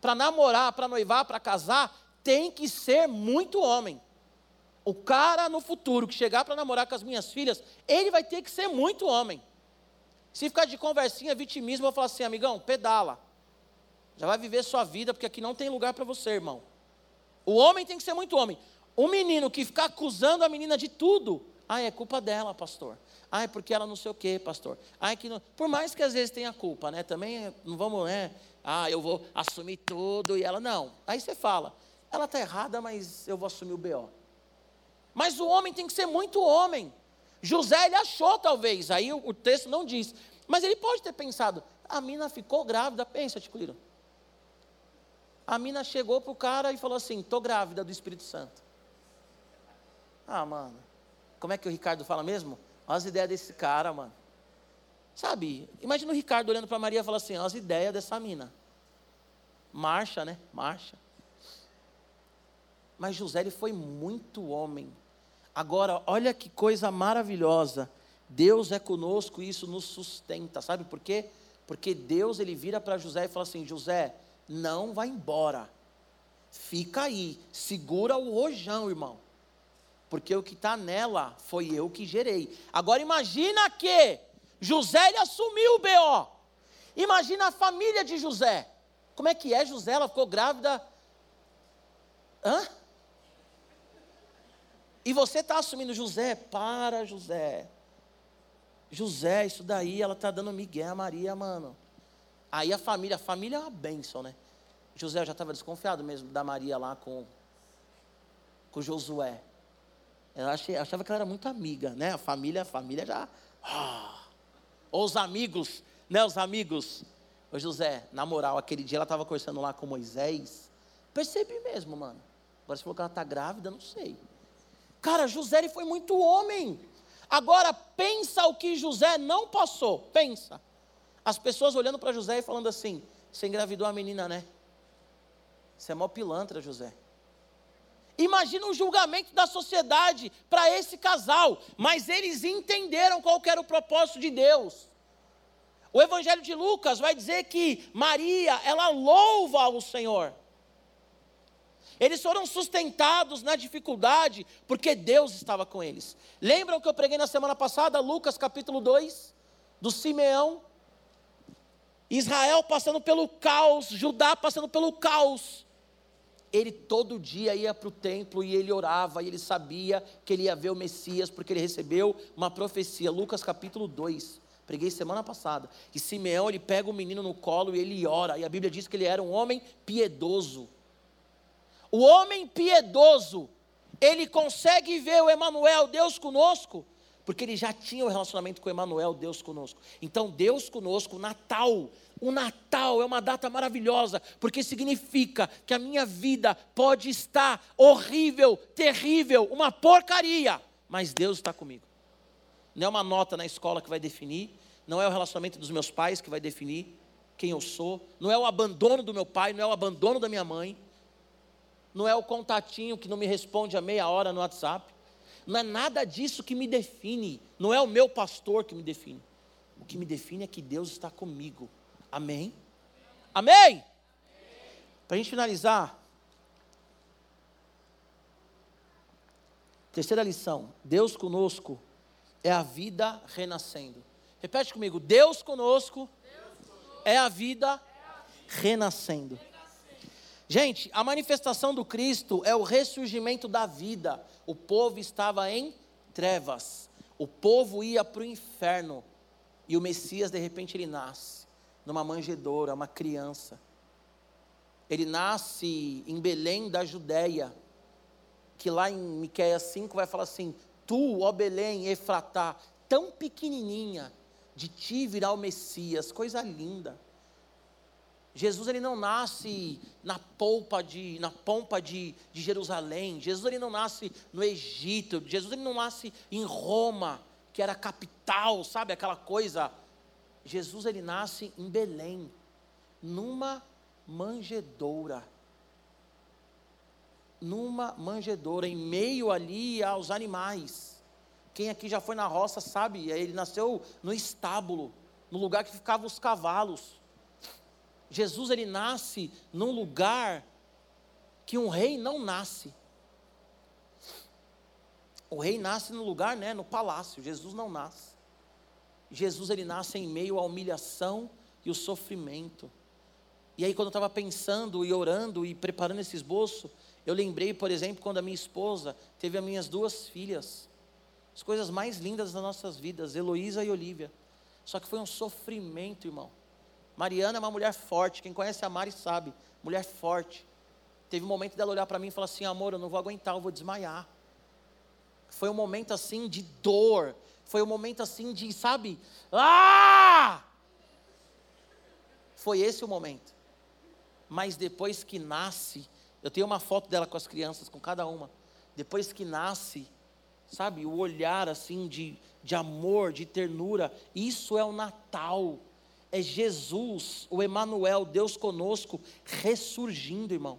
Para namorar, para noivar, para casar, tem que ser muito homem. O cara no futuro que chegar para namorar com as minhas filhas, ele vai ter que ser muito homem. Se ficar de conversinha, vitimismo, eu vou falar assim, amigão, pedala. Já vai viver sua vida, porque aqui não tem lugar para você, irmão. O homem tem que ser muito homem. O menino que ficar acusando a menina de tudo, ah, é culpa dela, pastor. Ah, é porque ela não sei o quê, pastor. Ah, é que não... Por mais que às vezes tenha culpa, né? Também não vamos, né? Ah, eu vou assumir tudo e ela não. Aí você fala, ela está errada, mas eu vou assumir o BO. Mas o homem tem que ser muito homem. José, ele achou talvez, aí o, texto não diz. Mas ele pode ter pensado, a mina ficou grávida, pensa, Ticuliro. A mina chegou para o cara e falou assim: estou grávida do Espírito Santo. Ah, mano, como é que o Ricardo fala mesmo? Olha as ideias desse cara, mano. Sabe, imagina o Ricardo olhando para Maria e falando assim: olha as ideias dessa mina. Marcha, né? Marcha. Mas José, ele foi muito homem. Agora, olha que coisa maravilhosa. Deus é conosco e isso nos sustenta. Sabe por quê? Porque Deus ele vira para José e fala assim: José, não vai embora. Fica aí, segura o rojão, irmão. Porque o que está nela foi eu que gerei. Agora imagina que José ele assumiu o BO. Imagina a família de José. Como é que é José? Ela ficou grávida. Hã? E você está assumindo José, para José. José, isso daí, ela está dando migué a Maria, mano. Aí a família, a família é uma bênção, né? José já estava desconfiado mesmo da Maria lá com, com Josué. Eu achei, achava que ela era muito amiga, né? A família, a família já. Ah, ou os amigos, né? Os amigos. Ô José, na moral, aquele dia ela estava conversando lá com Moisés. Percebi mesmo, mano. Agora você falou que ela está grávida, não sei. Cara, José ele foi muito homem. Agora pensa o que José não passou. Pensa. As pessoas olhando para José e falando assim: Você engravidou a menina, né? Você é mó pilantra, José. Imagina o julgamento da sociedade para esse casal, mas eles entenderam qual era o propósito de Deus. O Evangelho de Lucas vai dizer que Maria, ela louva ao Senhor. Eles foram sustentados na dificuldade porque Deus estava com eles. Lembram que eu preguei na semana passada, Lucas capítulo 2, do Simeão? Israel passando pelo caos, Judá passando pelo caos. Ele todo dia ia para o templo e ele orava, e ele sabia que ele ia ver o Messias, porque ele recebeu uma profecia. Lucas capítulo 2. Preguei semana passada. E Simeão, ele pega o menino no colo e ele ora. E a Bíblia diz que ele era um homem piedoso. O homem piedoso, ele consegue ver o Emanuel, Deus conosco, porque ele já tinha o um relacionamento com Emanuel, Deus conosco. Então, Deus conosco, Natal, o Natal é uma data maravilhosa, porque significa que a minha vida pode estar horrível, terrível, uma porcaria, mas Deus está comigo. Não é uma nota na escola que vai definir, não é o relacionamento dos meus pais que vai definir quem eu sou, não é o abandono do meu pai, não é o abandono da minha mãe, não é o contatinho que não me responde a meia hora no WhatsApp, não é nada disso que me define, não é o meu pastor que me define. O que me define é que Deus está comigo. Amém? Amém? Para a gente finalizar, terceira lição: Deus conosco é a vida renascendo. Repete comigo: Deus conosco, Deus conosco é a é a vida renascendo. Gente, a manifestação do Cristo é o ressurgimento da vida. O povo estava em trevas. O povo ia para o inferno. E o Messias, de repente, ele nasce numa manjedoura, uma criança. Ele nasce em Belém da Judéia, que lá em Miqueias 5 vai falar assim: Tu, ó Belém, Efratá, tão pequenininha, de ti virá o Messias, coisa linda. Jesus ele não nasce na polpa de, na pompa de, de Jerusalém. Jesus ele não nasce no Egito. Jesus ele não nasce em Roma, que era a capital, sabe aquela coisa. Jesus ele nasce em Belém, numa manjedoura. Numa manjedoura, em meio ali aos animais. Quem aqui já foi na roça sabe, ele nasceu no estábulo, no lugar que ficavam os cavalos. Jesus ele nasce num lugar que um rei não nasce. O rei nasce no lugar, né, no palácio. Jesus não nasce. Jesus ele nasce em meio à humilhação e o sofrimento. E aí quando eu estava pensando e orando e preparando esse esboço, eu lembrei, por exemplo, quando a minha esposa teve as minhas duas filhas. As coisas mais lindas das nossas vidas, Heloísa e Olívia. Só que foi um sofrimento, irmão. Mariana é uma mulher forte, quem conhece a Mari sabe, mulher forte. Teve um momento dela olhar para mim e falar assim: amor, eu não vou aguentar, eu vou desmaiar. Foi um momento assim de dor, foi um momento assim de, sabe, ah! Foi esse o momento. Mas depois que nasce, eu tenho uma foto dela com as crianças, com cada uma. Depois que nasce, sabe, o olhar assim de, de amor, de ternura, isso é o Natal. É Jesus, o Emanuel, Deus conosco, ressurgindo, irmão.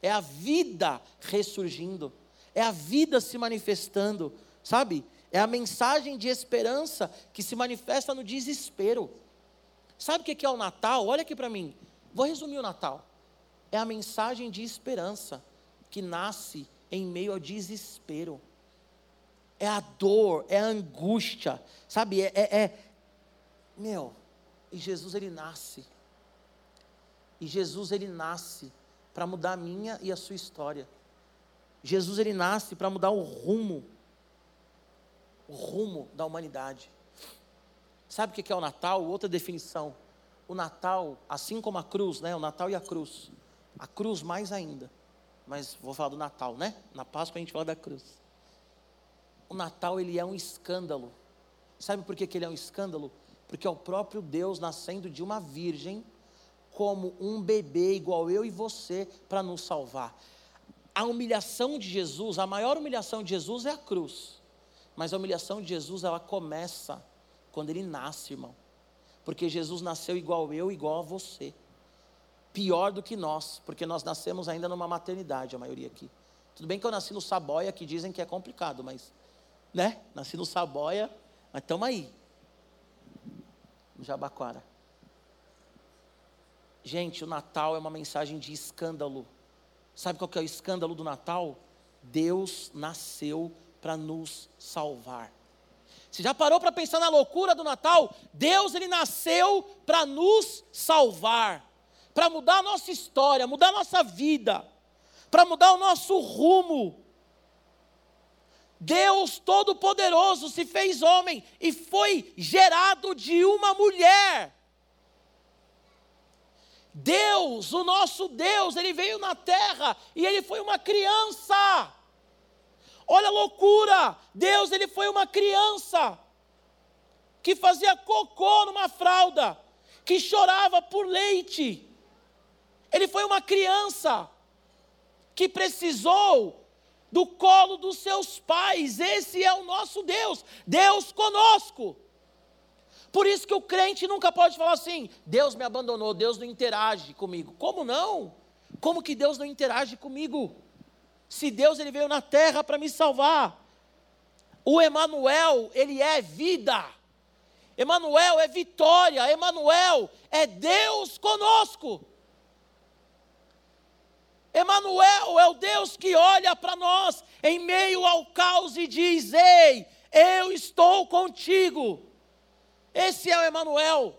É a vida ressurgindo. É a vida se manifestando, sabe? É a mensagem de esperança que se manifesta no desespero. Sabe o que é o Natal? Olha aqui para mim. Vou resumir o Natal. É a mensagem de esperança que nasce em meio ao desespero é a dor, é a angústia, sabe? É, é, é, meu, e Jesus ele nasce, e Jesus ele nasce para mudar a minha e a sua história. Jesus ele nasce para mudar o rumo, o rumo da humanidade. Sabe o que é o Natal? Outra definição. O Natal, assim como a cruz, né? O Natal e a cruz. A cruz mais ainda. Mas vou falar do Natal, né? Na Páscoa a gente fala da cruz o Natal ele é um escândalo. Sabe por que, que ele é um escândalo? Porque é o próprio Deus nascendo de uma virgem, como um bebê igual eu e você, para nos salvar. A humilhação de Jesus, a maior humilhação de Jesus é a cruz. Mas a humilhação de Jesus, ela começa quando ele nasce, irmão. Porque Jesus nasceu igual eu, igual a você. Pior do que nós, porque nós nascemos ainda numa maternidade, a maioria aqui. Tudo bem que eu nasci no Saboia, que dizem que é complicado, mas né? Nasci no Saboia, mas estamos aí. Jabaquara. Gente, o Natal é uma mensagem de escândalo. Sabe qual que é o escândalo do Natal? Deus nasceu para nos salvar. Você já parou para pensar na loucura do Natal? Deus ele nasceu para nos salvar, para mudar a nossa história, mudar a nossa vida, para mudar o nosso rumo. Deus Todo-Poderoso se fez homem e foi gerado de uma mulher. Deus, o nosso Deus, ele veio na terra e ele foi uma criança. Olha a loucura! Deus, ele foi uma criança que fazia cocô numa fralda, que chorava por leite. Ele foi uma criança que precisou do colo dos seus pais. Esse é o nosso Deus, Deus conosco. Por isso que o crente nunca pode falar assim: Deus me abandonou, Deus não interage comigo. Como não? Como que Deus não interage comigo? Se Deus ele veio na terra para me salvar. O Emanuel, ele é vida. Emanuel é vitória, Emanuel é Deus conosco. Emanuel é o Deus que olha para nós em meio ao caos e diz: Ei, eu estou contigo. Esse é o Emanuel.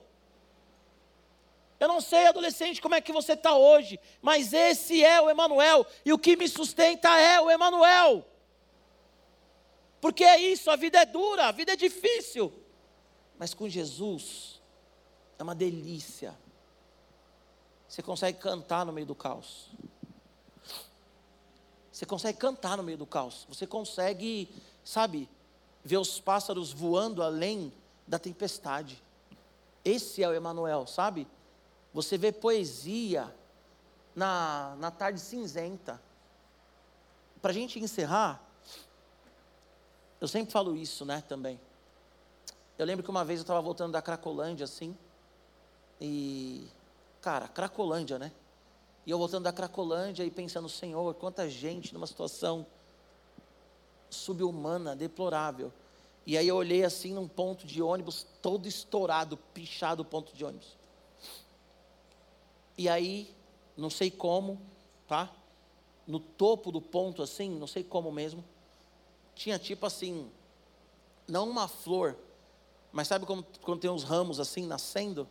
Eu não sei, adolescente, como é que você está hoje, mas esse é o Emanuel, e o que me sustenta é o Emanuel. Porque é isso, a vida é dura, a vida é difícil. Mas com Jesus é uma delícia. Você consegue cantar no meio do caos. Você consegue cantar no meio do caos. Você consegue, sabe, ver os pássaros voando além da tempestade. Esse é o Emanuel, sabe? Você vê poesia na, na tarde cinzenta. Para a gente encerrar, eu sempre falo isso, né, também. Eu lembro que uma vez eu estava voltando da Cracolândia, assim, e, cara, Cracolândia, né? E eu voltando da Cracolândia e pensando, Senhor, quanta gente numa situação subhumana, deplorável. E aí eu olhei assim num ponto de ônibus todo estourado, pichado o ponto de ônibus. E aí, não sei como, tá? No topo do ponto assim, não sei como mesmo, tinha tipo assim, não uma flor, mas sabe como, quando tem uns ramos assim nascendo?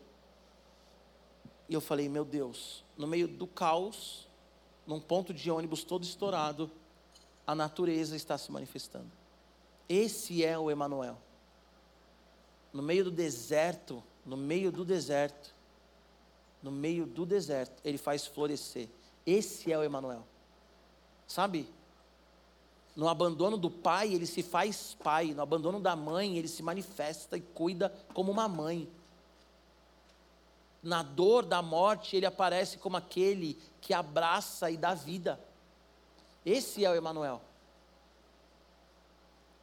E eu falei, meu Deus, no meio do caos, num ponto de ônibus todo estourado, a natureza está se manifestando. Esse é o Emanuel. No meio do deserto, no meio do deserto, no meio do deserto, ele faz florescer. Esse é o Emanuel. Sabe? No abandono do pai, ele se faz pai. No abandono da mãe, ele se manifesta e cuida como uma mãe. Na dor da morte, ele aparece como aquele que abraça e dá vida. Esse é o Emanuel.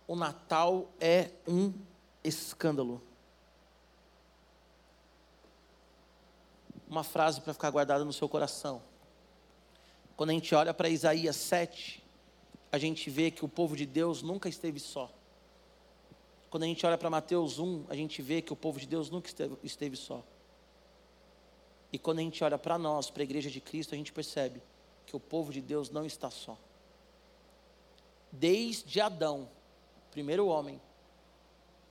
O Natal é um escândalo. Uma frase para ficar guardada no seu coração. Quando a gente olha para Isaías 7, a gente vê que o povo de Deus nunca esteve só. Quando a gente olha para Mateus 1, a gente vê que o povo de Deus nunca esteve, esteve só. E quando a gente olha para nós, para a igreja de Cristo, a gente percebe que o povo de Deus não está só. Desde Adão, primeiro homem,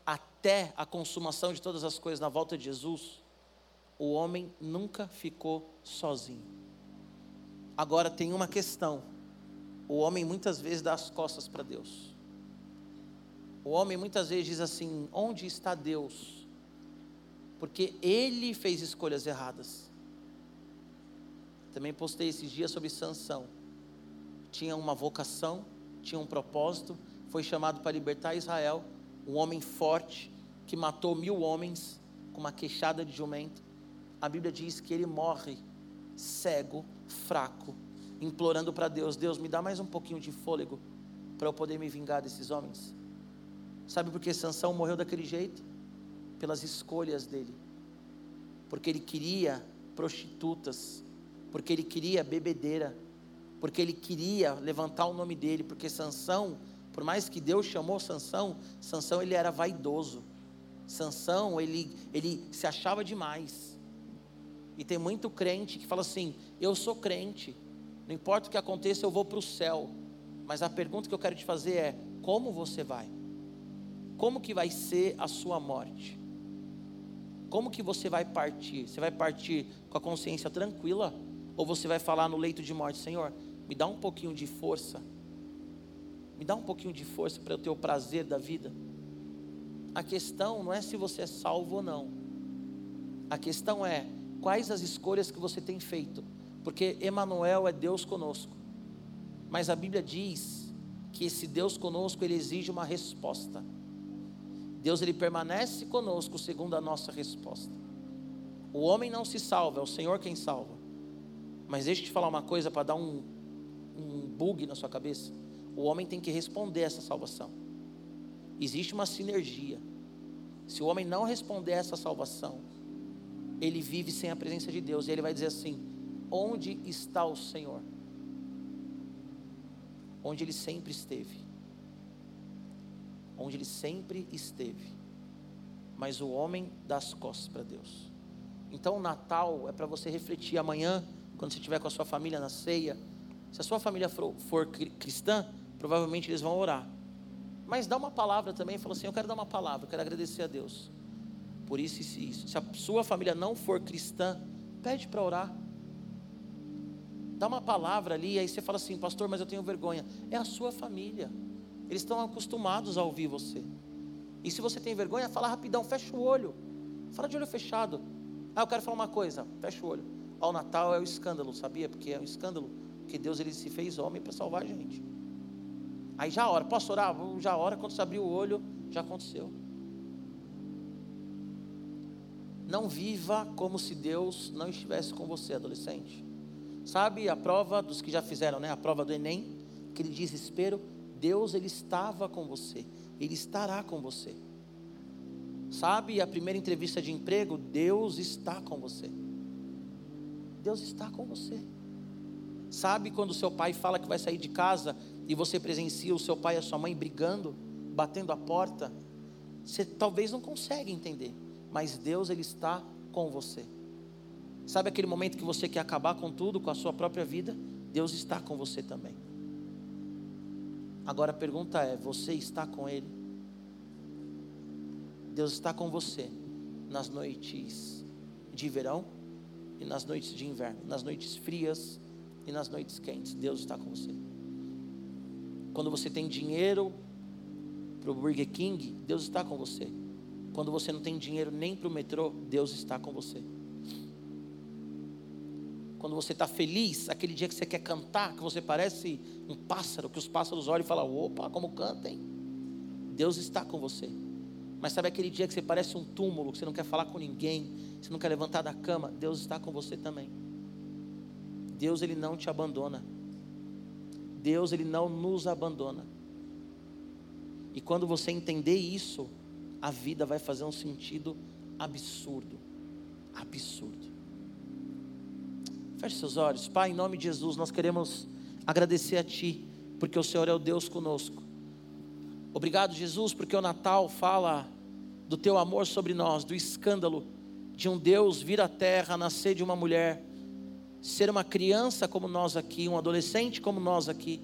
até a consumação de todas as coisas na volta de Jesus, o homem nunca ficou sozinho. Agora tem uma questão o homem muitas vezes dá as costas para Deus. O homem muitas vezes diz assim: onde está Deus? Porque ele fez escolhas erradas. Também postei esses dias sobre Sansão. Tinha uma vocação, tinha um propósito, foi chamado para libertar Israel, um homem forte que matou mil homens com uma queixada de jumento. A Bíblia diz que ele morre cego, fraco, implorando para Deus: Deus, me dá mais um pouquinho de fôlego para eu poder me vingar desses homens. Sabe por que Sansão morreu daquele jeito? Pelas escolhas dele. Porque ele queria prostitutas, porque ele queria bebedeira, porque ele queria levantar o nome dele, porque Sansão, por mais que Deus chamou Sansão, Sansão ele era vaidoso. Sansão, ele, ele se achava demais. E tem muito crente que fala assim: "Eu sou crente, não importa o que aconteça, eu vou para o céu. Mas a pergunta que eu quero te fazer é: como você vai? Como que vai ser a sua morte? Como que você vai partir? Você vai partir com a consciência tranquila? Ou você vai falar no leito de morte, Senhor, me dá um pouquinho de força? Me dá um pouquinho de força para eu ter o prazer da vida? A questão não é se você é salvo ou não. A questão é quais as escolhas que você tem feito porque Emanuel é Deus conosco. Mas a Bíblia diz que esse Deus conosco, ele exige uma resposta. Deus ele permanece conosco segundo a nossa resposta. O homem não se salva, é o Senhor quem salva. Mas deixa eu te falar uma coisa para dar um, um bug na sua cabeça. O homem tem que responder essa salvação. Existe uma sinergia. Se o homem não responder essa salvação, ele vive sem a presença de Deus. E ele vai dizer assim: Onde está o Senhor? Onde Ele sempre esteve. Onde Ele sempre esteve. Mas o homem dá as costas para Deus. Então o Natal é para você refletir amanhã, quando você estiver com a sua família na ceia. Se a sua família for, for cristã, provavelmente eles vão orar. Mas dá uma palavra também, fala assim: Eu quero dar uma palavra, eu quero agradecer a Deus. Por isso e isso. Se a sua família não for cristã, pede para orar dá uma palavra ali, aí você fala assim, pastor, mas eu tenho vergonha. É a sua família. Eles estão acostumados a ouvir você. E se você tem vergonha, fala rapidão, fecha o olho. Fala de olho fechado. Ah, eu quero falar uma coisa, fecha o olho. Ó, o Natal é o escândalo, sabia? Porque é um escândalo que Deus ele se fez homem para salvar a gente. Aí já ora, posso orar? Já ora, quando você abrir o olho, já aconteceu. Não viva como se Deus não estivesse com você, adolescente. Sabe a prova dos que já fizeram, né? A prova do Enem, aquele desespero, Deus ele estava com você, ele estará com você. Sabe a primeira entrevista de emprego, Deus está com você. Deus está com você. Sabe quando seu pai fala que vai sair de casa e você presencia o seu pai e a sua mãe brigando, batendo a porta? Você talvez não consegue entender, mas Deus ele está com você. Sabe aquele momento que você quer acabar com tudo, com a sua própria vida? Deus está com você também. Agora a pergunta é: você está com Ele? Deus está com você nas noites de verão e nas noites de inverno, nas noites frias e nas noites quentes. Deus está com você. Quando você tem dinheiro para o Burger King, Deus está com você. Quando você não tem dinheiro nem para o metrô, Deus está com você. Quando você está feliz, aquele dia que você quer cantar, que você parece um pássaro, que os pássaros olham e falam: opa, como cantem. Deus está com você. Mas sabe aquele dia que você parece um túmulo, que você não quer falar com ninguém, você não quer levantar da cama? Deus está com você também. Deus ele não te abandona. Deus ele não nos abandona. E quando você entender isso, a vida vai fazer um sentido absurdo. Absurdo. Feche seus olhos. Pai, em nome de Jesus, nós queremos agradecer a Ti, porque o Senhor é o Deus conosco. Obrigado, Jesus, porque o Natal fala do Teu amor sobre nós, do escândalo de um Deus vir à terra, nascer de uma mulher, ser uma criança como nós aqui, um adolescente como nós aqui,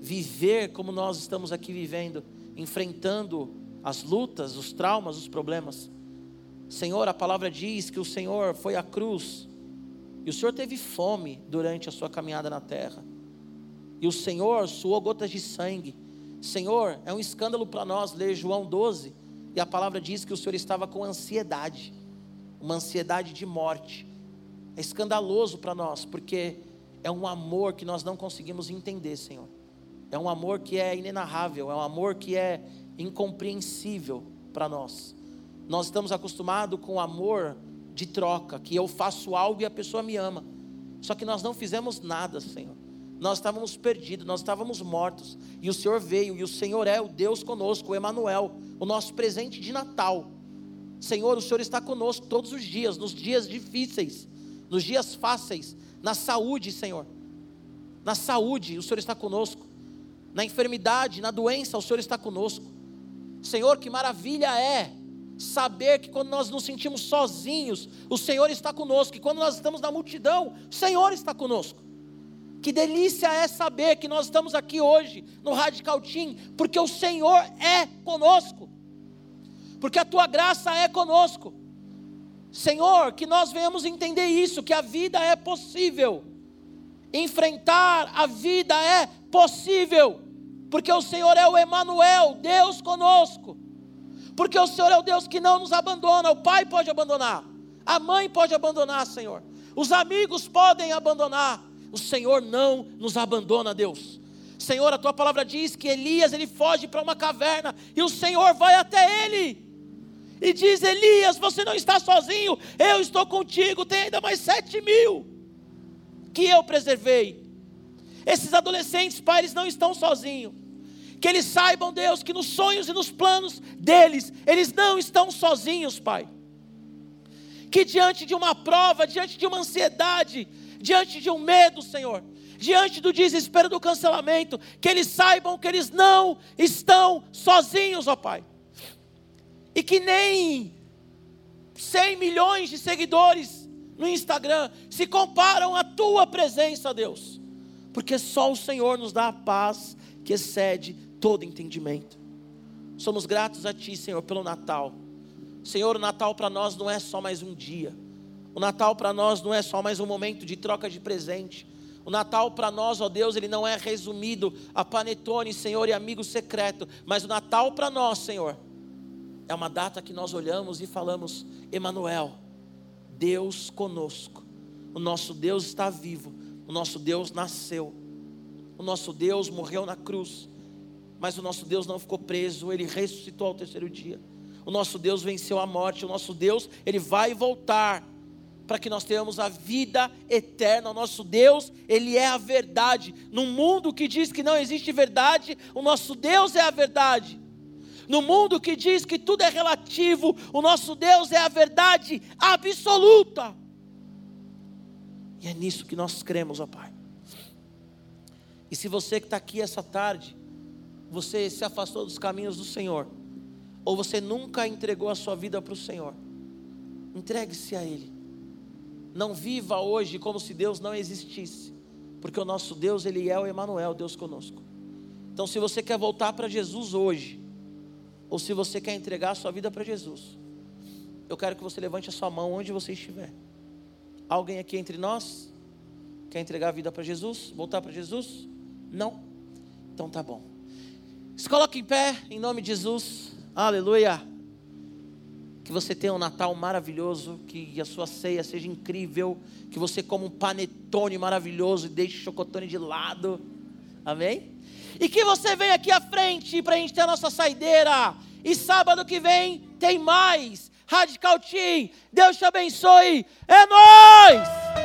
viver como nós estamos aqui vivendo, enfrentando as lutas, os traumas, os problemas. Senhor, a palavra diz que o Senhor foi à cruz e o Senhor teve fome durante a sua caminhada na terra. E o Senhor suou gotas de sangue. Senhor, é um escândalo para nós ler João 12, e a palavra diz que o Senhor estava com ansiedade, uma ansiedade de morte. É escandaloso para nós, porque é um amor que nós não conseguimos entender, Senhor. É um amor que é inenarrável, é um amor que é incompreensível para nós. Nós estamos acostumados com o amor de troca, que eu faço algo e a pessoa me ama. Só que nós não fizemos nada, Senhor. Nós estávamos perdidos, nós estávamos mortos, e o Senhor veio, e o Senhor é o Deus conosco, o Emanuel, o nosso presente de Natal. Senhor, o Senhor está conosco todos os dias, nos dias difíceis, nos dias fáceis, na saúde, Senhor. Na saúde, o Senhor está conosco. Na enfermidade, na doença, o Senhor está conosco. Senhor, que maravilha é saber que quando nós nos sentimos sozinhos, o Senhor está conosco, e quando nós estamos na multidão, o Senhor está conosco. Que delícia é saber que nós estamos aqui hoje no Radical Team, porque o Senhor é conosco, porque a tua graça é conosco. Senhor, que nós venhamos entender isso, que a vida é possível, enfrentar a vida é possível, porque o Senhor é o Emanuel, Deus conosco porque o Senhor é o Deus que não nos abandona. O pai pode abandonar, a mãe pode abandonar, Senhor, os amigos podem abandonar. O Senhor não nos abandona, Deus. Senhor, a tua palavra diz que Elias ele foge para uma caverna e o Senhor vai até ele e diz: Elias, você não está sozinho, eu estou contigo. Tem ainda mais sete mil que eu preservei. Esses adolescentes, pai, eles não estão sozinhos que eles saibam, Deus, que nos sonhos e nos planos deles, eles não estão sozinhos, Pai. Que diante de uma prova, diante de uma ansiedade, diante de um medo, Senhor, diante do desespero do cancelamento, que eles saibam que eles não estão sozinhos, ó Pai. E que nem 100 milhões de seguidores no Instagram se comparam à tua presença, Deus. Porque só o Senhor nos dá a paz que excede todo entendimento. Somos gratos a Ti, Senhor, pelo Natal. Senhor, o Natal para nós não é só mais um dia. O Natal para nós não é só mais um momento de troca de presente. O Natal para nós, ó Deus, ele não é resumido a panetone, Senhor, e amigo secreto. Mas o Natal para nós, Senhor, é uma data que nós olhamos e falamos: Emanuel, Deus conosco. O nosso Deus está vivo. O nosso Deus nasceu. O nosso Deus morreu na cruz mas o nosso Deus não ficou preso, ele ressuscitou ao terceiro dia. O nosso Deus venceu a morte, o nosso Deus, ele vai voltar para que nós tenhamos a vida eterna. O nosso Deus, ele é a verdade. Num mundo que diz que não existe verdade, o nosso Deus é a verdade. No mundo que diz que tudo é relativo, o nosso Deus é a verdade absoluta. E é nisso que nós cremos, ó Pai. E se você que está aqui essa tarde, você se afastou dos caminhos do Senhor, ou você nunca entregou a sua vida para o Senhor, entregue-se a Ele. Não viva hoje como se Deus não existisse, porque o nosso Deus, Ele é o Emanuel, Deus conosco. Então, se você quer voltar para Jesus hoje, ou se você quer entregar a sua vida para Jesus, eu quero que você levante a sua mão onde você estiver. Alguém aqui entre nós quer entregar a vida para Jesus? Voltar para Jesus? Não? Então tá bom. Se coloque em pé, em nome de Jesus. Aleluia. Que você tenha um Natal maravilhoso, que a sua ceia seja incrível, que você coma um panetone maravilhoso e deixe o chocotone de lado. Amém? E que você venha aqui à frente para a gente ter a nossa saideira. E sábado que vem tem mais. Radical Team, Deus te abençoe. É nós.